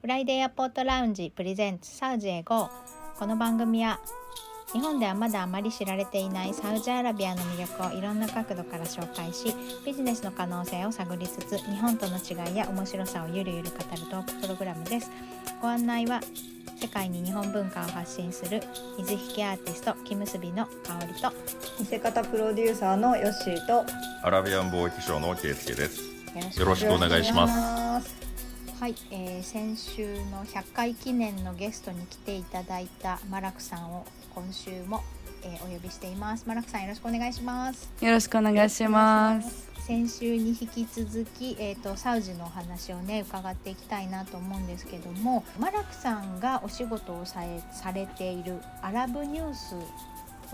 フライデーエアポートラウンジプレゼンツサウジへ GO この番組は日本ではまだあまり知られていないサウジアラビアの魅力をいろんな角度から紹介しビジネスの可能性を探りつつ日本との違いや面白さをゆるゆる語るトークプログラムですご案内は世界に日本文化を発信する水引アーティスト木結びの香りと見せ方プロデューサーのヨッシーとアラビアン貿易商のケイスケです。よろしくお願いします。はい、えー先週の100回記念のゲストに来ていただいたマラクさんを今週も、えーお呼びしていますマラクさんよろしくお願いしますよろしくお願いします。先週に引き続き、えー、とサウジのお話をね伺っていきたいなと思うんですけどもマラクさんがお仕事をされされているアラブニュース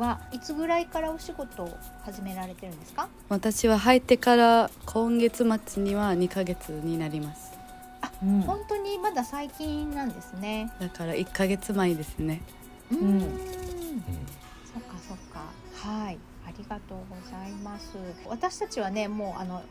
はいつぐらいからお仕事を始められてるんですか？私は入ってから今月末には2ヶ月になります。うん。本当にまだ最近なんですね。だから1ヶ月前ですね。うーん。うん。そっかそっか。はい。ありがとうございます。私たちはねもうあの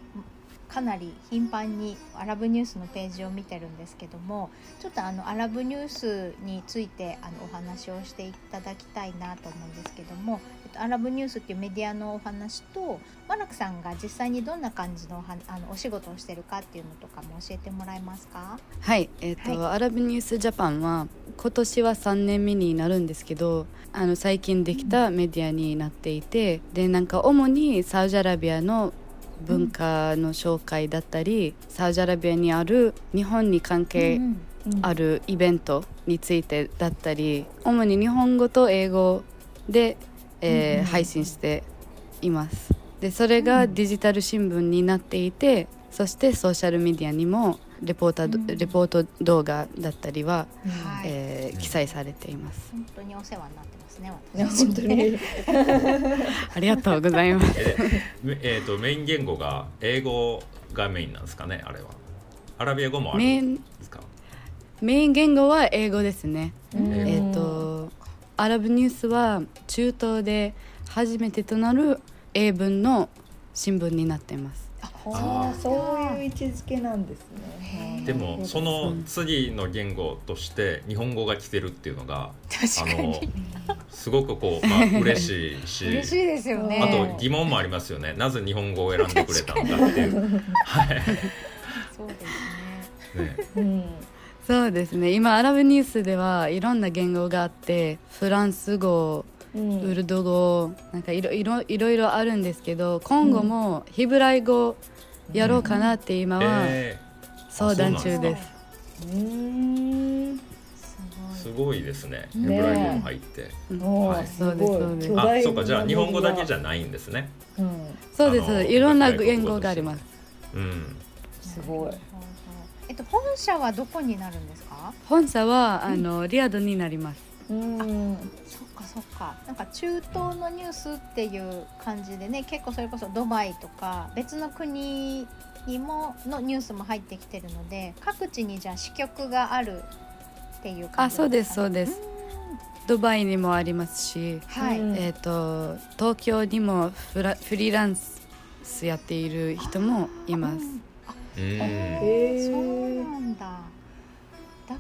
かなり頻繁にアラブニュースのページを見てるんですけどもちょっとあのアラブニュースについてあのお話をしていただきたいなと思うんですけども、えっと、アラブニュースっていうメディアのお話とマラクさんが実際にどんな感じのあのお仕事をしてるかっていうのとかも教えてもらえますか？はい、えっ、と、はアラブニュースジャパンは今年は3年目になるんですけど、あの最近できたメディアになっていて、でなんか主にサウジアラビアの文化の紹介だったり、サウジアラビアにある日本に関係うんあるイベントについてだったり主に日本語と英語で、えーうん配信しています。でそれがデジタル新聞になっていてそしてソーシャルメディアにもレポーターど、うん。レポート動画だったりは、はい。えー記載されています。本当にお世話になってますねね私。本当に。ありがとうございます。えめえーとメイン言語が英語がメインなんですかねあれは。アラビア語もあるメインんですか？メイン言語は英語ですね。うん。えっ、とアラブニュースは中東で初めてとなる英文の新聞になっていますああそういう位置づけなんですね。でもその次の言語として日本語が来てるっていうのがあ確かにのすごごくこうまあ 嬉しいし。嬉しいですよねあと疑問もありますよね。なぜ日本語を選んでくれたのかっていう。はい。そうですねね、うん。そうですね今アラブニュースではいろんな言語があってフランス語うんウルド語なんかいろいろいろいろあるんですけど今後もヒブライ語やろうかなって今はえ相談中でですす。うん。すごいですね。ヘねブライ語も入って。はいそうですそうですあ、そうかじゃあ日本語だけじゃ。ゃないんですね。うん。そうですいろんな言語がありますうん。すごい。えっと本社はどこになるんですか？本社はあのリアドになりますうん。そっかそっか。なんか中東のニュースっていう感じでね結構それこそドバイとか別の国にものニュースも入ってきてるので各地にじゃあ支局があるっていう感じあそうですそううです。ドバイにもありますしはい、うんえっ、と東京にもフラフリーランスやっている人もいます。うん。へそうーなんだ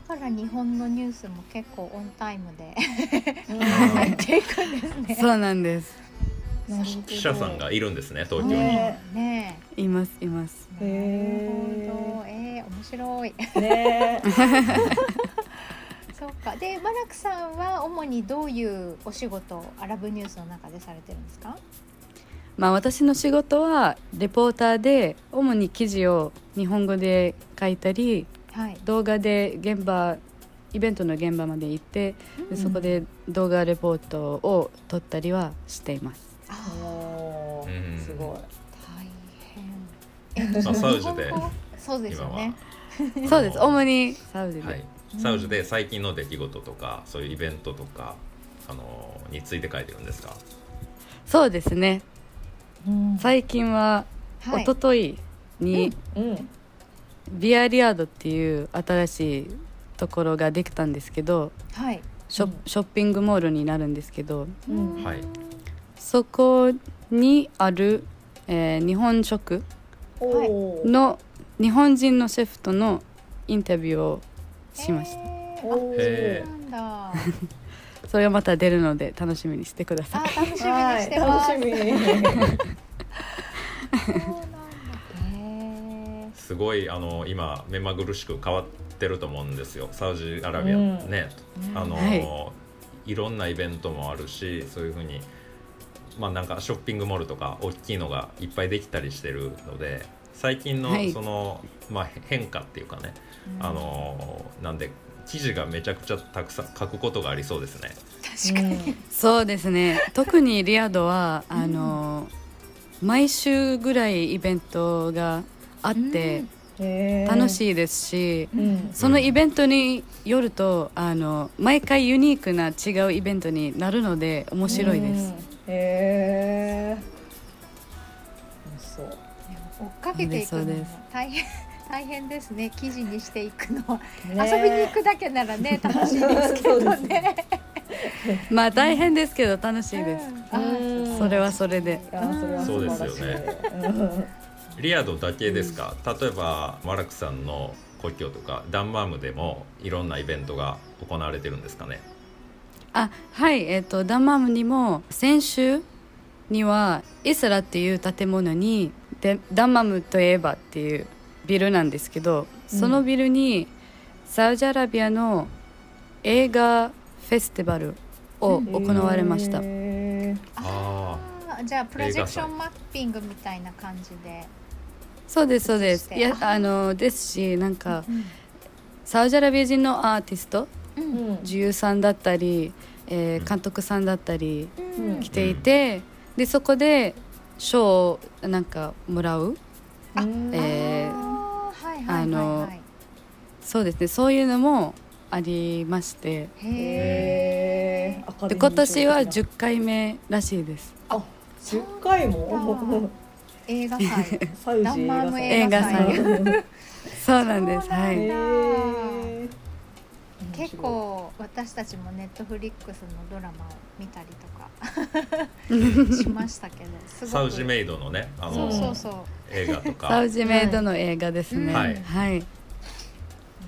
だから日本のニュースも結構オンタイムで入っていくんですね。そうなんです。記者さんがいるんですね東京に。ね。ねいますいます。えなるほど。えー、面白い。ね そうか。でマラクさんは主にどういうお仕事をアラブニュースの中でされてるんですか？まあ私の仕事はレポーターで主に記事を日本語で書いたりはい。動画で現場イベントの現場まで行ってでそこで動画レポートを撮ったりはしています。あおうん。ーすごい。大変。まあサウジで。そうですよね。そうです。主に。サウジで、はい。サウジで最近の出来事とかそういうイベントとかあのについて書いてるんですか？そうですね。うん。最近は、はい。一昨日にうん。ビアリアードっていう新しいところができたんですけどはい。ショ,、うん。ショッピングモールになるんですけどうん。はい。そこにある、えー日本食の日本人のシェフとのインタビューをしました、えー、そうなんだ。それはまた出るので楽しみにしてください。あ楽しみにしてはいます、楽しみそうなんだへーすごいあの今目まぐるしく変わってると思うんですよ。サウジアラビア。うん。ね、うん。あの、、はい。ろんなイベントもあるしそういうふうにまあなんかショッピングモールとか大きいのがいっぱいできたりしてるので最近のはい。その、まあ、変化っていうかね、うん。あのなんで記事がめちゃくちゃたくさん書くことがありそうですね。確かに、そうですね。特にリヤドはあの、毎週ぐらいイベントがあって楽いしいですし、うん。そのイベントによるとあの毎回ユニークな違うイベントになるので面白いです、うん。へえ。そう追っかけていくの大変 大変ですね。記事にしていくの、ね遊びに行くだけならね楽しいですけどね。まあ大変ですけど楽しいです、うん。それはそれで。それは素晴らしい。そうですよね。うんリアドだけですか、例えばマラクさんの故郷とかダンマームでもいろんなイベントが行われてるんですかね？あはいえっ、とダンマムにも先週にはイスラっていう建物にでダンマムといえばっていうビルなんですけどそのビルにサウジアラビアの映画フェスティバルを行われました、へああーじゃあプロジェクションマッピングみたいな感じで、そうですそうです。いやあのですしなんかうんサウジアラビア人のアーティストうん。ーうん女優さんだったり、えーうん。監督さんだったりうん。来ていて、でそこで賞をなんかもらう。あえーあーはいはいはいはい。あのそうですねそういうのもありまして。で今年は賞的な。10回目らしいです。あ十回そうも映画祭。サウジダンマーム映映画画祭。祭そうなんです。はい。結構私たちもネットフリックスのドラマを見たりとか。しましたけどサウジメイドのねあのそうそうそう。映画とサかウジメイドの映画ですね、ははい。い、面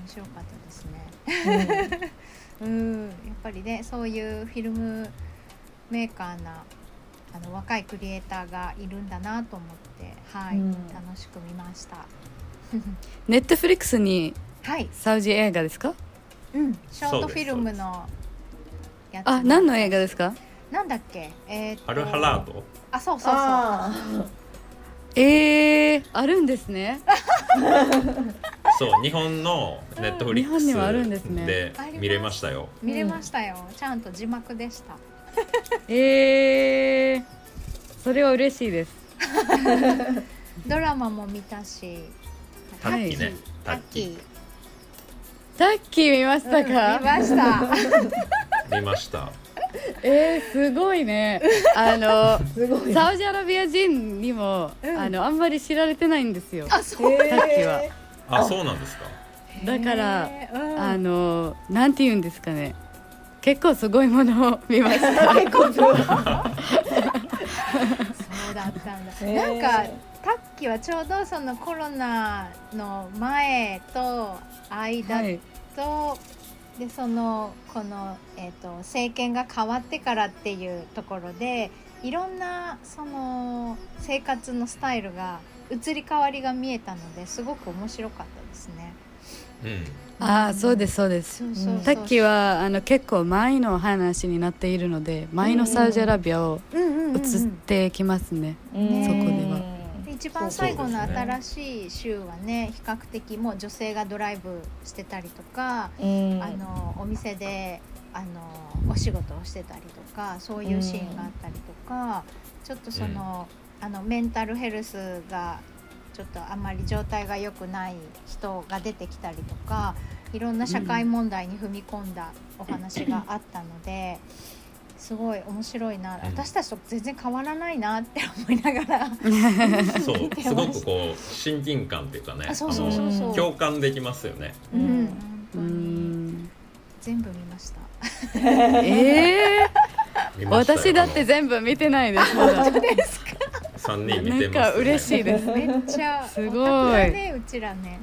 白かったですね。うん。やっぱりねそういうフィルムメーカーなあの若いクリエイターがいるんだなと思ってはい、うん。楽しく見ました。ネットフリックスにはい、サウジ映画ですか？うん、ショートフィルムのやつ。あ何の映画ですか？なんだっけ？えーアルハラートあそうそうそう。あえー、あるんですね。そう日本のネットフリックス日本にはあるんですね。で見れましたよ。見れましたよ、ちゃんと字幕でした えー、それは嬉しいです。ドラマも見たし。タッキーね、タッキー。タッキー見ましたうん見か、ました。見ました。えー、すごいね。あのサウジアラビア人にも、うん。あのあんまり知られてないんですよ。あそう。タッキーは。あそうなんですか。だからあのなんて言うんですかね結構すごいものを見ました。結構そうだったんだ、へー。なんかタッキーはちょうどそのコロナの前と間はい。と、でそのこの、えー、と政権が変わってからっていうところでいろんなその生活のスタイルが移り変わりが見えたのですごく面白かったですね。うんああそうですそうです。そうそうそう。タッキーはあの結構前の話になっているので前のサウジアラビアを移ってきますね、うん。そこでは。で一番最後の新しい州はね比較的もう女性がドライブしてたりとか、うん。あのお店であのお仕事をしてたりとかそういうシーンがあったりとか、ちょっとその,、あのメンタルヘルスがちょっとあんまり状態が良くない人が出てきたりとかいろんな社会問題に踏み込んだお話があったので。すごい面白いな、ん。私たちと全然変わらないなって思いながらそうすごくこう親近感っていうかねあそうそうそうそう。あの共感できますよね。うん、うん。全部見ました。ええ見ましたよ。私だって全部見てないですまだ。そ三人見なんてます、か嬉しいです。めっちゃ。すごい。ねうちらね。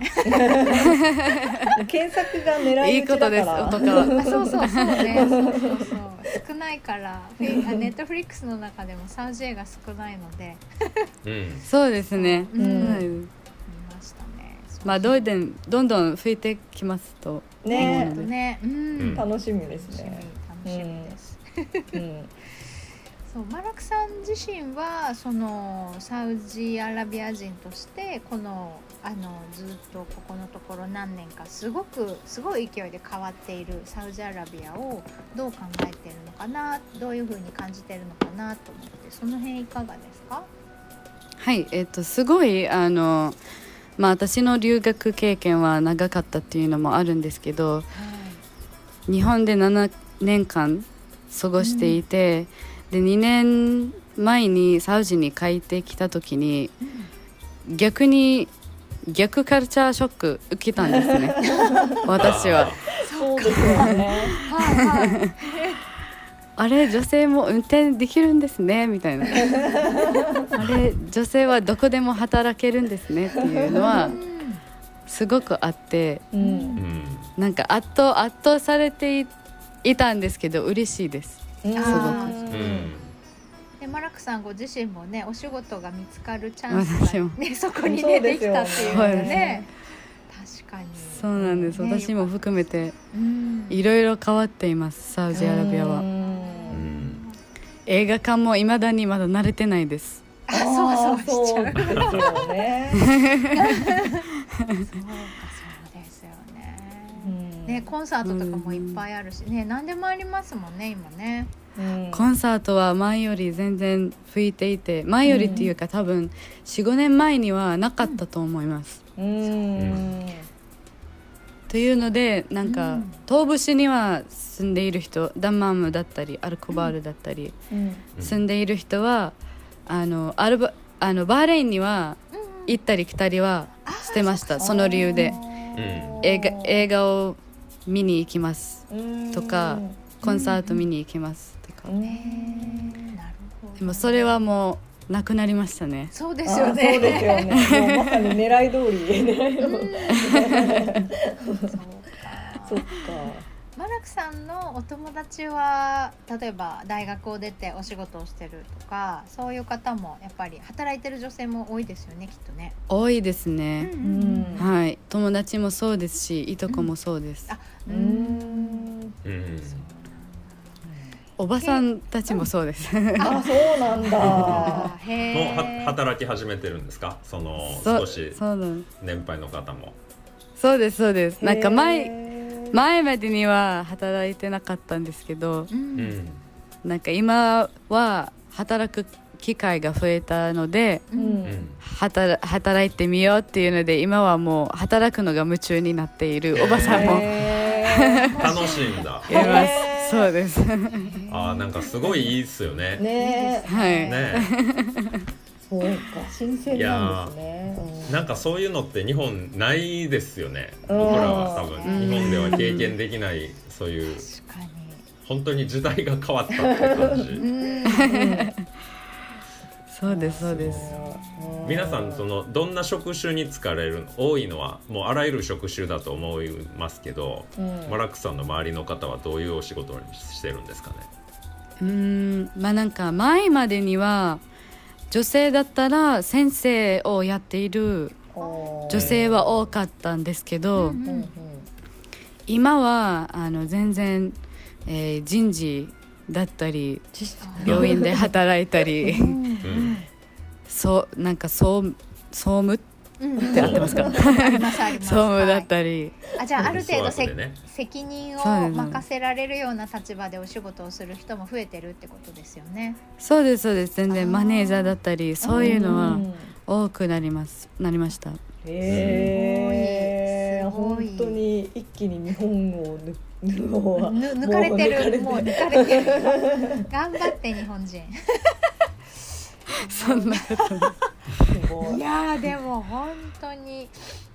検索が狙いい撃ちだから。いことです男は。あそうそうそうね。そうそうそう。少ないから。ネットフリックスの中でもサウジ映画少ないので。うん。そうですね、うん。うん。ましたね。まあどうでんどんどん増えてきますと。ね。えっとね。うん、うん。楽しみです楽しみね、楽しみです、うん、そうマラクさん自身はそのサウジアラビア人としてこのあのずっとここのところ何年かすごくすごい勢いで変わっているサウジアラビアをどう考えてるのかなどういうふうに感じてるのかなと思ってその辺いかがですか？はいえっ、とすごいあのまあ私の留学経験は長かったっていうのもあるんですけど日本で7年間過ごしていて、で2年前にサウジに帰ってきた時に逆に逆カルチャーショック受けたんですね。私は。そうですよね。あれ女性も運転できるんですねみたいな。あれ女性はどこでも働けるんですねっていうのはすごくあってううん。んなんか圧倒圧倒されていいたんですけど嬉しいですうんあー。うん。でマラクさんご自身もねお仕事が見つかるチャンスが、ね、そこにねできたっていうのがね。確かに。そうなんです。ね私も含めてうん。いろいろ変わっていますサウジアラビアは。映画館もいまだにまだ慣れてないです。あそうそう。しちゃう。そうですよね、ねコンサートとかもいっぱいあるしね。何でもありますもんね今ね。うん。コンサートは前より全然吹いていて前よりっていうか多分45年前にはなかったと思います、うん。というのでなんか、うん。東部市には住んでいる人ダンマームだったりアルコバールだったり、うん。住んでいる人はあのアルバあのバーレーンには行ったり来たりはしてました。その理由で。映画映画を見に行きますとかコンサート見に行きますとか。でもそれはもうなくなりましたね。そうですよね。そうですよね。まさに狙い通り。狙い通りそうかそっかマラクさんのお友達は例えば大学を出てお仕事をしてるとかそういう方もやっぱり働いてる女性も多いですよねきっとね。多いですね、んはい。友達もそうですしいとこもそうです、あううん。んうん。おばさんたちもそうです。あそうなんだ。もう。働き始めてるんですか？その少し年配の方も。そうですそうです。なんかへ前ー前までには働いてなかったんですけどううん。んなんか今は働く機会が増えたのでううん。うん働働いてみようっていうので今はもう働くのが夢中になっているおばさんも。いへ楽しいんだ。へーますそうです。あーなんかすごいいいっすよね。ー。ねはい。ねそうか新鮮なんですね。うんなんかそういうのって日本ないですよね。うん。僕らは多分。うん。日本では経験できないそういう。本当に時代が変わったって感じ。うん。そうですそうです。う。ん皆さんそのどんな職種に疲れる多いのはもうあらゆる職種だと思いますけど、うん。マラックさんの周りの方はどういうお仕事にしてるんですかね？うーん。まあなんか前までには女性だったら先生をやっている女性は多かったんですけど、うんうんうん今はあの全然、えー人事だったり病院で働いたり。うん。そうなんか総総務っうん。て合ってますか？総務だっはいたり、あじゃあある程度せ、ね。責任を任せられるような立場でお仕事をする人も増えてるってことですよね。そうですそうです。全然マネージャーだったりそういうのはうん。多くなります。なりました。へえすごい。本当に一気に日本を抜 抜かれてる。もう抜かれてる。頑張って日本人。そんなことないやーでも本当に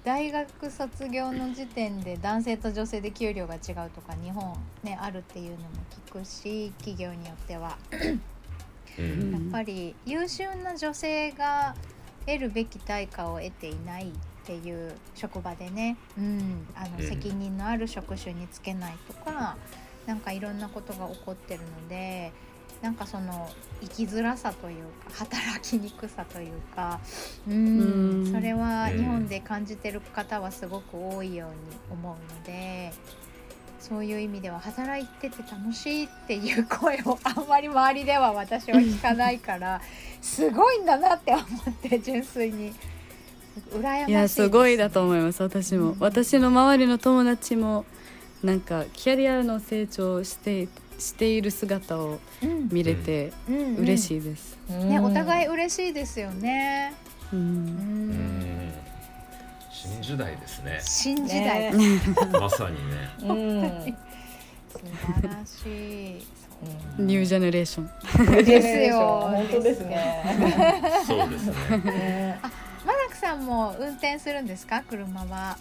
大学卒業の時点で男性と女性で給料が違うとか日本ねあるっていうのも聞くし企業によっては。うん。やっぱり優秀な女性が得るべき対価を得ていないっていう職場でね、うん、あのうん責任のある職種につけないとか、なんかいろんなことが起こってるのでなんかその生きづらさというか働きにくさというか、うん。うんそれはうん日本で感じてる方はすごく多いように思うので。そういう意味では働いてて楽しいっていう声をあんまり周りでは私は聞かないから すごいんだなって思って純粋に。羨ましいいやすごいだと思います私も、うん。私の周りの友達もなんかキャリアの成長をしてしている姿をうん。見れて嬉しいです、ねお互いい嬉しいですよね、ううん。うん。新時代ですね。新時代、ね。まさにね。うん。素晴らしい。ニュージェネレーション。ですよ。本当ですね。そうですね。ね。マナクさんも運転するんですか？車は、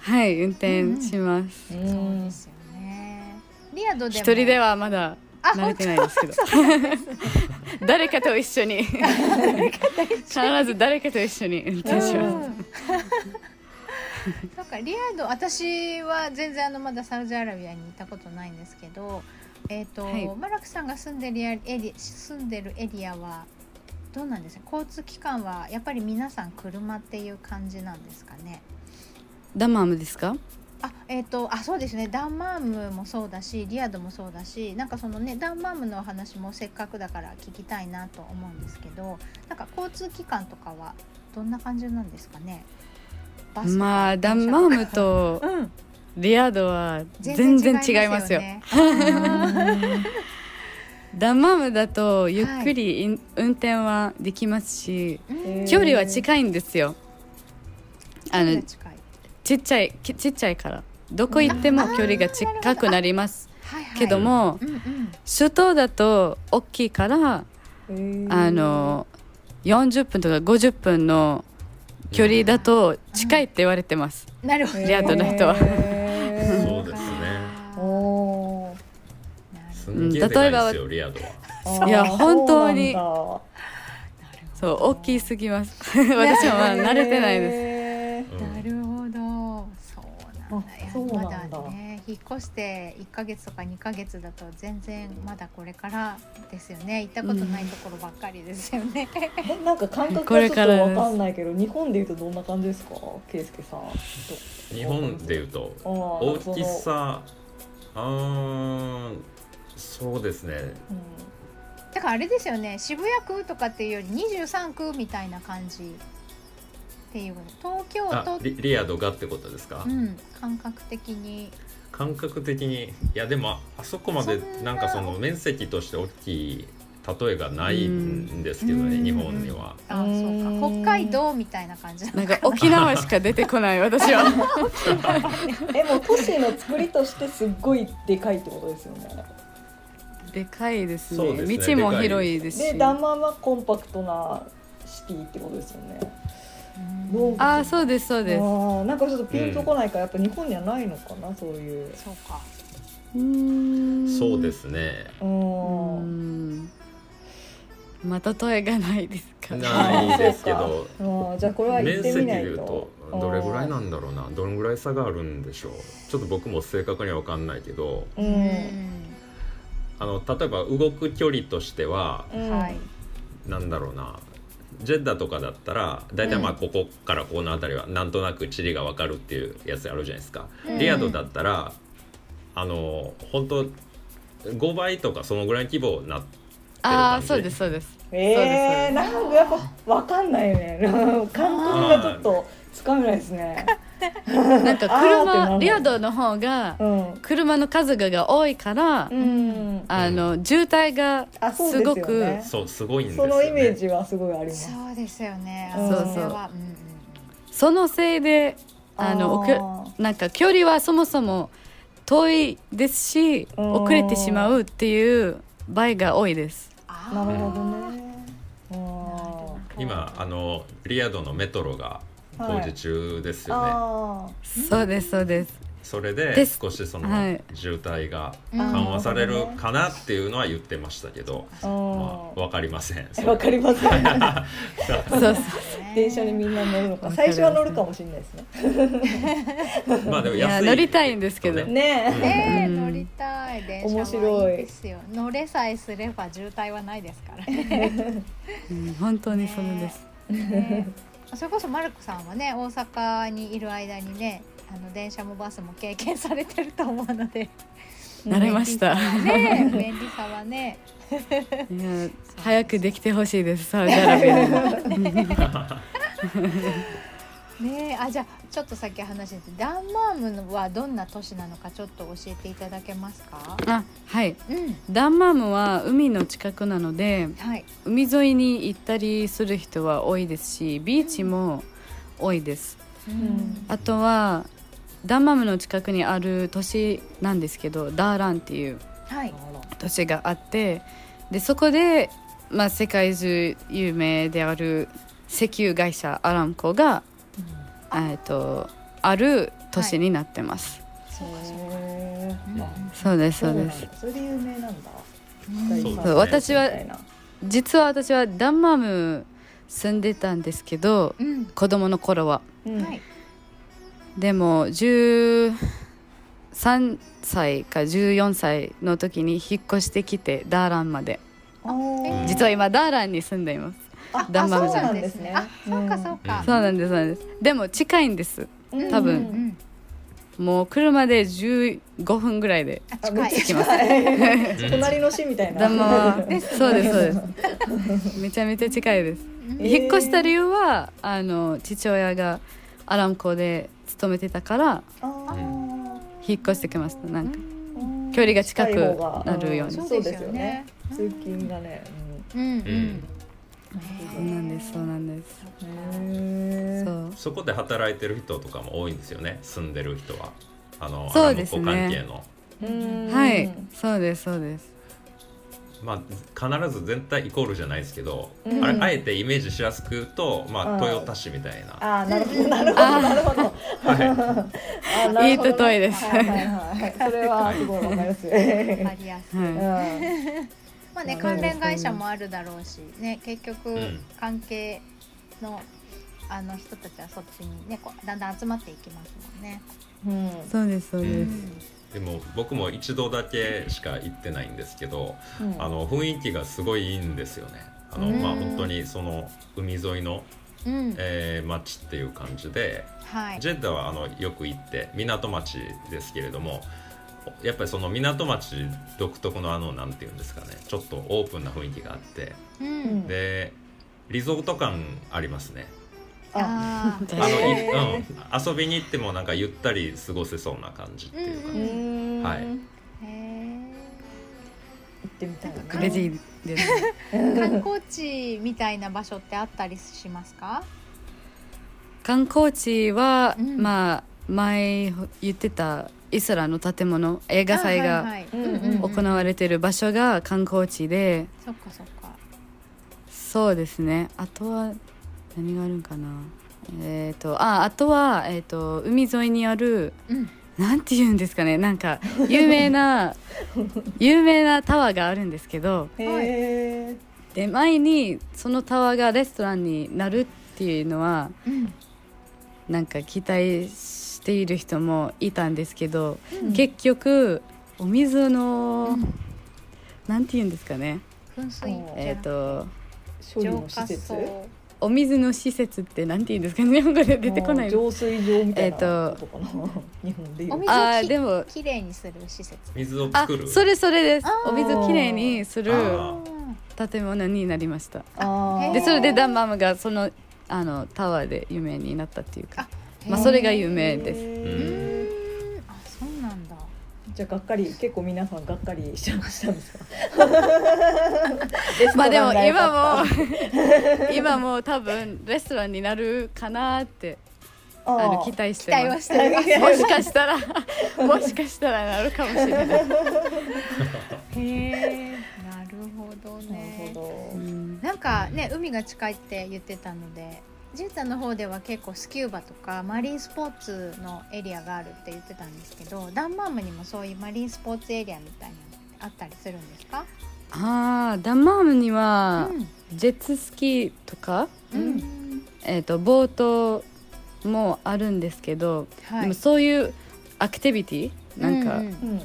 はい運転します、うそうんですよねリアドでも。一人ではまだあ慣れてないですけど。誰かと一緒に。必ず誰かと一緒に。運転します、うん。なんかリアド私は全然あのまだサウジアラビアに行ったことないんですけど、えっ、と、はい。マラクさんが住んでるエリ住んでるエリアはどうなんですか？交通機関はやっぱり皆さん車っていう感じなんですかね？ダマームですか？あえっ、とあそうですね。ダンマームもそうだしリアドもそうだしなんかそのねダンマームのお話もせっかくだから聞きたいなと思うんですけどなんか交通機関とかはどんな感じなんですかね？まあダンマームと うん。リアドは全然違いますよ。ね。ダンマームだとゆっくりイン、運転はできますしうん。距離は近いんですよ。あのちっちゃいきちっちゃいから。どこ行っても距離が近くなります。はいはい。けどもうんうん。首都だと大きいからあの40分とか50分の距離だと近いって言われてます、なるほど。リアドの人はそうですね。おー。すんげえでかいですよリアドは。いや本当に。そう大きすぎます。私もまあ慣れてないです。なるそうまだね引っ越して1ヶ月とか2ヶ月だと全然まだこれからですよね。行ったことないところばっかりですよね、ーえなんか感覚こがちょっとれからです。わかんないけど日本でいうとどんな感じですか？圭介さん。日本でいうと大大きさあーそうですね。だからあれですよね。渋谷区とかっていうより23区みたいな感じっていう東京あ都リリアドがってことですか、うん感覚的に。感覚的に。いやでもあそこまでな。なんかその面積として大きい例えがないんですけどね、うん。日本には。あそうか。北海道みたいな感じなんか沖縄しか出てこない私は。えもう都市の作りとしてすっごいでかいってことですよね。でかいですね。すね道も広いですし。でダンマンはコンパクトなシティってことですよねああそうですそうです。なんかちょっとピンとこないからやっぱ日本にはないのかなそういう。そうか。うーん。そうですね。ううん。んまあ例えがないですか。ないですけど、じゃあこれは行面ってみない積でいうととどれぐらいなんだろうな、どれぐらい差があるんでしょう。ちょっと僕も正確には分かんないけど、ううん。あの例えば動く距離としてはうん。はい。なんだろうな。ジェッダとかだったら大体まあうん。ここからこの辺りはなんとなく地理が分かるっていうやつあるじゃないですか。うん。リアドだったらあの本当5倍とかそのぐらいの規模になってるあ感じ。あそうですそうです。えー、なんかやっぱわかんないよね。感覚がちょっとつかめないですね なんか車リアドの方がうん。車の数が多いから、うん。あの渋滞がすごくそうすごいんですよね。そのイメージはすごいあります。そうですよね。うん。あそうそうそのせいであの遅れなんか距離はそもそも遠いですしうん。遅れてしまうっていう場合が多いです。あなるほどー。ね今あのリアドのメトロが工事中ですよね。あそうですそうです。それで少しそのはい。渋滞がうん。緩和されるかなっていうのは言ってましたけど、あまーあわかりません。わかりません。そう。そう電車にみんな乗るのか。最初は乗るかもしれないですね。まあでも安い。乗りたいんですけど。ね。ね。乗りたい電車面白はいいですよ。乗れさえすれば渋滞はないですからね。うん本当にそれです、ねそれこそマルコさんはね大阪にいる間にねあの電車もバスも経験されてると思うので。慣れました。ね便利さはね。いや 早くできてほしいですサウジアラビアにねえ。あじゃあちょっとさっき話してダンマームはどんな都市なのかちょっと教えていただけますか？あはい。うん。ダンマームは海の近くなのではい。海沿いに行ったりする人は多いですしビーチも多いです。うん。あとはダンマームの近くにある都市なんですけどダーランっていうはい。都市があってでそこで、まあ、世界中有名である石油会社アラムコが、えっとある都市になってます、そうかそうかへうんー。あそうですそうですそれで有名なんだ。そう私は実は私はダンマーム住んでたんですけどうん子供の頃は。うん。はいでも13歳か14歳の時に引っ越してきてダーランまで。実は今ダーランに住んでいますあダンマームじゃそうなんですね。あそうかそうか。そうなんですそうなんです。でも近いんです。うん多分うん。もう車で15分ぐらいであ近い。あめっちゃきます。隣の市みたいな。ダンマはですそうですそうです。めちゃめちゃ近いです。引っ越した理由はあの父親がアラムコで勤めてたから引っ越してきましたなんか。うん。距離が近くなるように。ん。そうですよね。通勤がねうんうん。うんそうなんですそうなんです。そう。そこで働いてる人とかも多いんですよね住んでる人は。あのそうですね。関係の。うん。はい。そうですそうです。まあ必ず全体イコールじゃないですけど、うん。あれあえてイメージしやすく言うと、まあ、うん。トヨタ市みたいな、あーなるほどなるほどなるほど。あーなるほど。ねいい例えです。はいはいはいそれはすごいわかります。わかねりやすい。うん。はまあね関連会社もあるだろうしね結局ん。関係のあの人たちはそっちにねこうだんだん集まっていきますもんね。うん。いそうですそううです。でも僕も一度だけしか行ってないんですけど、うん。あの雰囲気がすごいいいんですよね。あの、うん。まあ本当にその海沿いの、うん、えー街っていう感じではい。ジェッダはあのよく行って港町ですけれどもやっぱりその港町独特のあのなんていうんですかねちょっとオープンな雰囲気があってうん。でリゾート感ありますね。ああのい、へーうん、遊びに行ってもなんかゆったり過ごせそうな感じっていうか、ううんん。はい。行ってみたいな。クレジーです観光地みたいな場所ってあったりしますか？観光地は、うん。まあ前言ってたイスラの建物映画祭が行われてる場所が観光地で、そっかそっか。そうですねあとは何があるんかなえっ、とああとは、えー、と海沿いにあるうん。なんて言うんですかねなんか有名な 有名なタワーがあるんですけどで前にそのタワーがレストランになるっていうのはうん。なんか期待している人もいたんですけど、うん。結局お水の、うん。なんて言うんですかね。噴水。えっ、と処理浄化の施設層。お水の施設ってなんて言うんですかね。日本語で出てこない。浄水場みたいなえーととこかな日本でいうお水あをきーでもきれいにする施設。あ水を作る。それそれです。お水きれいにするあ建物になりました。でそれでダンマムがそのあのタワーで有名になったっていうか。あまあそれが有名です。あ、そうなんだ。ーじゃあがっかり結構皆さんがっかりしちゃいましたんですか？まあでも今も 今も多分レストランになるかなってたあのー期待し期てます待はしてる。もしかしたら もしかしたらなるかもしれない、へえ。なるほどなるね。ほどうんなんかね海が近いって言ってたのでじゅうたんの方では結構スキューバとかマリンスポーツのエリアがあるって言ってたんですけどダンマームにもそういうマリンスポーツエリアみたいなのってあったりするんですか？ああダンマームにはうん。ジェッツスキーとか、うん。えー、とボートもあるんですけど、はい。でもそういうアクティビティなんか、うんうんうん。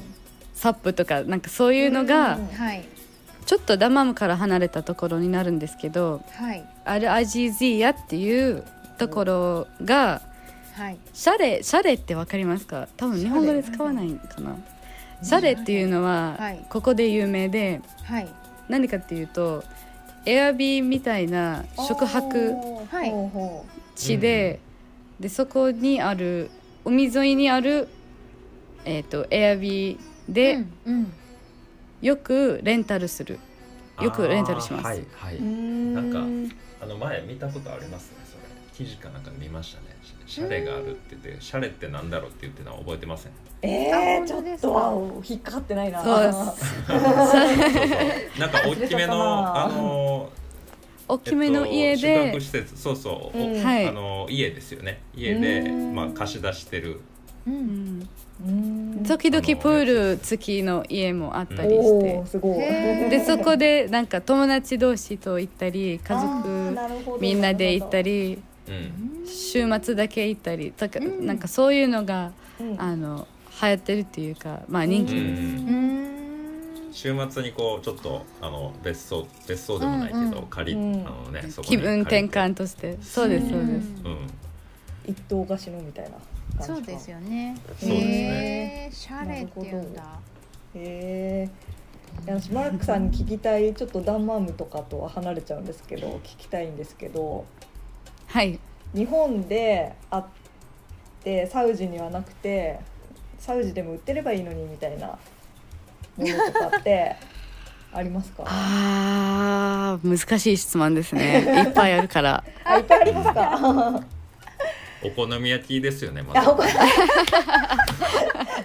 サップとかなんかそういうのがうん。はいちょっとダンマームから離れたところになるんですけどはい。アルアジーズィヤっていうところがはい。シャレシャレってわかりますか？多分日本語で使わないんかな。シャレ？っていうのははい。ここで有名ではい。何かっていうとエアビーみたいな宿泊地で,、でそこにある海沿いにある、えー、とエアビーでうんうんよくレンタルする。よくレンタルします。はいはい、なんかあの前見たことありますねそれ。記事かなんかで見ましたね。シャレがあるって言ってシャレってなんだろうって言ってたの覚えてません？えあー、ちょっと引っかかってないな。そうです。なんか大きめのあの大きめの家えっと、宿で。泊施設。そうそう、おうん。はい。あの家ですよね。家でうん。まあ貸し出してるううん。時々プール付きの家もあったりしおてでそこでなんか友達同士と行ったり家族みんなで行ったりうん。週末だけ行ったりとかうん。なんかそういうのがうん。あの流行ってるっていうかまあ人気うんです。うん。週末にこうちょっとあの別荘別荘でもないけど、うんうん借り、うん。あのねそこ気に分転換として。そうですそうです。うん一棟貸しのみたいな感じか。そうですよね。そうですね。へーシャレっていうんだ。へえ私マルクさんに聞きたいちょっとダンマームとかとは離れちゃうんですけど聞きたいんですけどはい。日本であってサウジにはなくてサウジでも売ってればいいのにみたいなものとかって ありますか？あー難しい質問ですね。いっぱいあるから。あいっぱいありますか？お好み焼きですよねま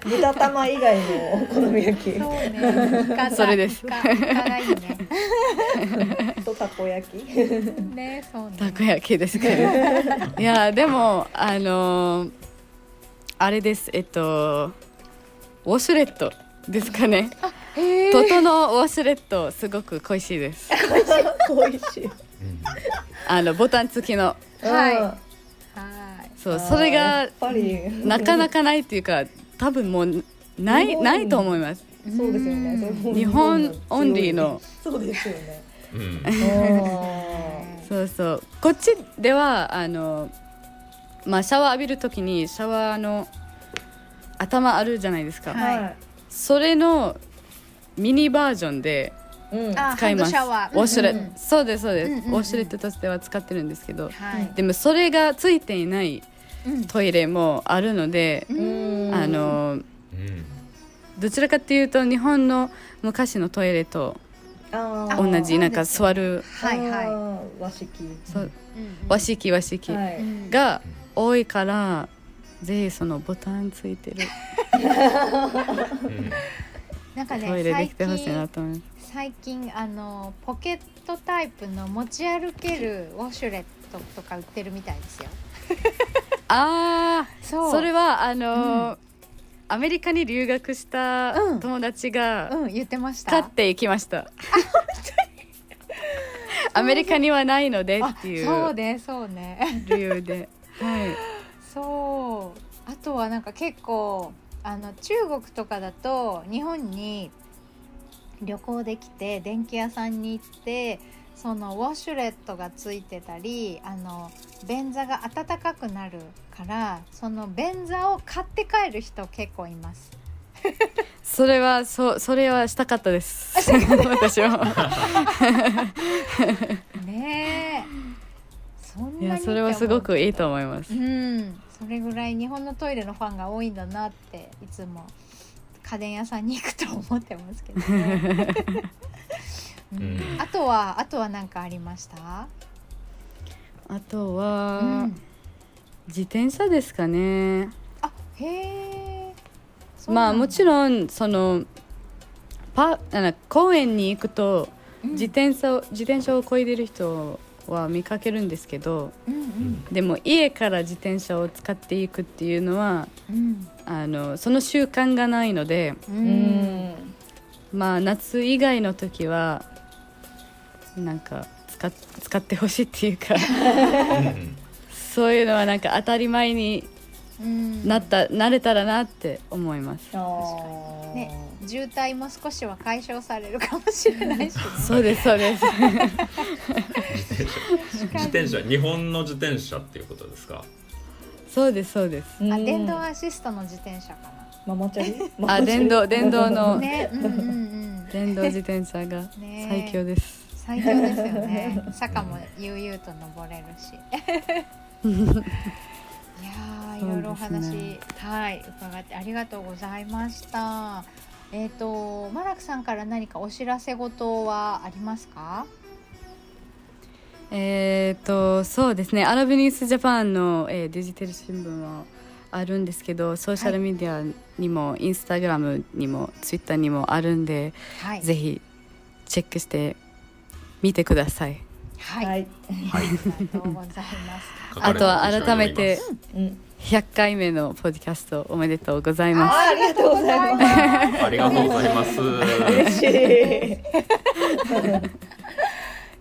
豚 玉以外のお好み焼き。そうねそれです。イカイカがいいね。とたこ焼き。ねそうね。たこ焼きですから いやでもあのーあれですえっとウォシュレットですかね。トトのウォシュレットすごく恋しいです。美味しい。うんあのボタン付きの。はいそうそれがなかなかないっていうか多分もうないないと思います。そうですよね。日本オンリーの。そうですよね。そうそう。こっちではあのまあシャワー浴びるときにシャワーの頭あるじゃないですか、はい。はいそれのミニバージョンでうん。あ使います。ハンドシャワー。ウォシュレット、うんうんそうですそうです、うんうんうんウォシュレットとしては使ってるんですけど。はい。でもそれがついていないうんトイレもあるので、うん。あのうん。どちらかっていうと日本の昔のトイレと同じなんか座る。はいはい。は和式。和式和式。が多いからぜひそのボタンついてる。うん。なんかねトイレで最きてほしいな近と思います。最近あのポケットタイプの持ち歩けるウォシュレットとか売ってるみたいですよああそう。それはあのーアメリカに留学したうん。友達がうん言ってました。買っていきました、アメリカにはないのであっていそううねそうね。理由で。はい。そう。あとはなんか結構あの中国とかだと日本に旅行できて電気屋さんに行ってそのウォシュレットがついてたりあの便座が温かくなるからその便座を買って帰る人結構います。それはそそれはしたかったです。私は ねえ。そんなにいやそれはすごくいいと思います。うん。それぐらい日本のトイレのファンが多いんだなっていつも家電屋さんに行くと思ってますけどね、あとはあとは何かありました、あとは、うん。自転車ですかね。あへえまあもちん、ろんそのパあの公園に行くとうん。自転車を自転車をこいでる人は見かけるんですけどうんうん。でも家から自転車を使っていくっていうのはうん。あのその習慣がないのでううんん。まあ夏以外の時はなんか使っ使ってほしいっていうか。うん。そういうのはなんか当たり前にうんなった、慣れたらなって思います。ね渋滞も少しは解消されるかもしれないし、ね、そうですそうです。自転車。日本の自転車っていうことですか？そうですそうです。うん。あ電動アシストの自転車かママチャリ？あ電動電動なのねうんうんうん。電動自転車がね最強です。最強ですよね。坂も悠々と登れるし。いやーいろいろお話、ねはい伺ってありがとうございました。えっ、とマラクさんから何かお知らせ事はありますか？えっ、とそうですね。アラブニュースジャパンの、えーデジタル新聞はあるんですけどソーシャルメディアにも、インスタグラムにもツイッターにもあるんで、はい。ぜひチェックしてみてください。はい、はい。ありがとうございます。あとは改めてうん。100回目のポッドキャストおめでとうございます。あありがとうございます。ありがとうございます。嬉しい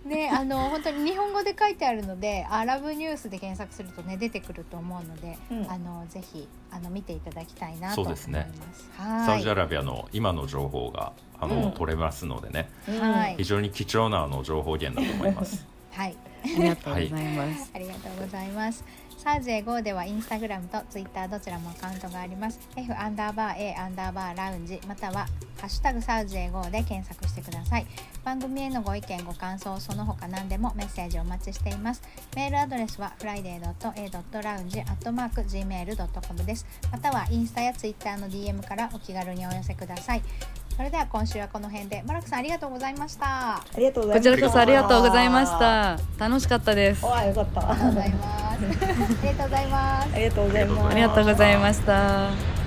ね、あの本当に日本語で書いてあるのでアラブニュースで検索するとね出てくると思うので、うんあのぜひあの見ていただきたいなと思います。そうですねはい。サウジアラビアの今の情報があの、うん取れますのでねはい非常に貴重なあの情報源だと思います はい。ありがとうございます。ありがとうございます。サージエ5ではインスタグラムとツイッターどちらもアカウントがあります。F アンダーバー A アンダーバーラウンジまたはハッシュタグサウジエ5で検索してください。番組へのご意見ご感想その他何でもメッセージお待ちしています。メールアドレスは friday.a.lounge@gmail.com です。またはインスタやツイッターの DM からお気軽にお寄せください。それでは今週はこの辺でマラクさんありがとうございました。ありがとうございますこちらこそありがとうございました。楽しかったです。わあよかった ありがとうございます。ありがとうございます。ありがとうございますありがとうございました。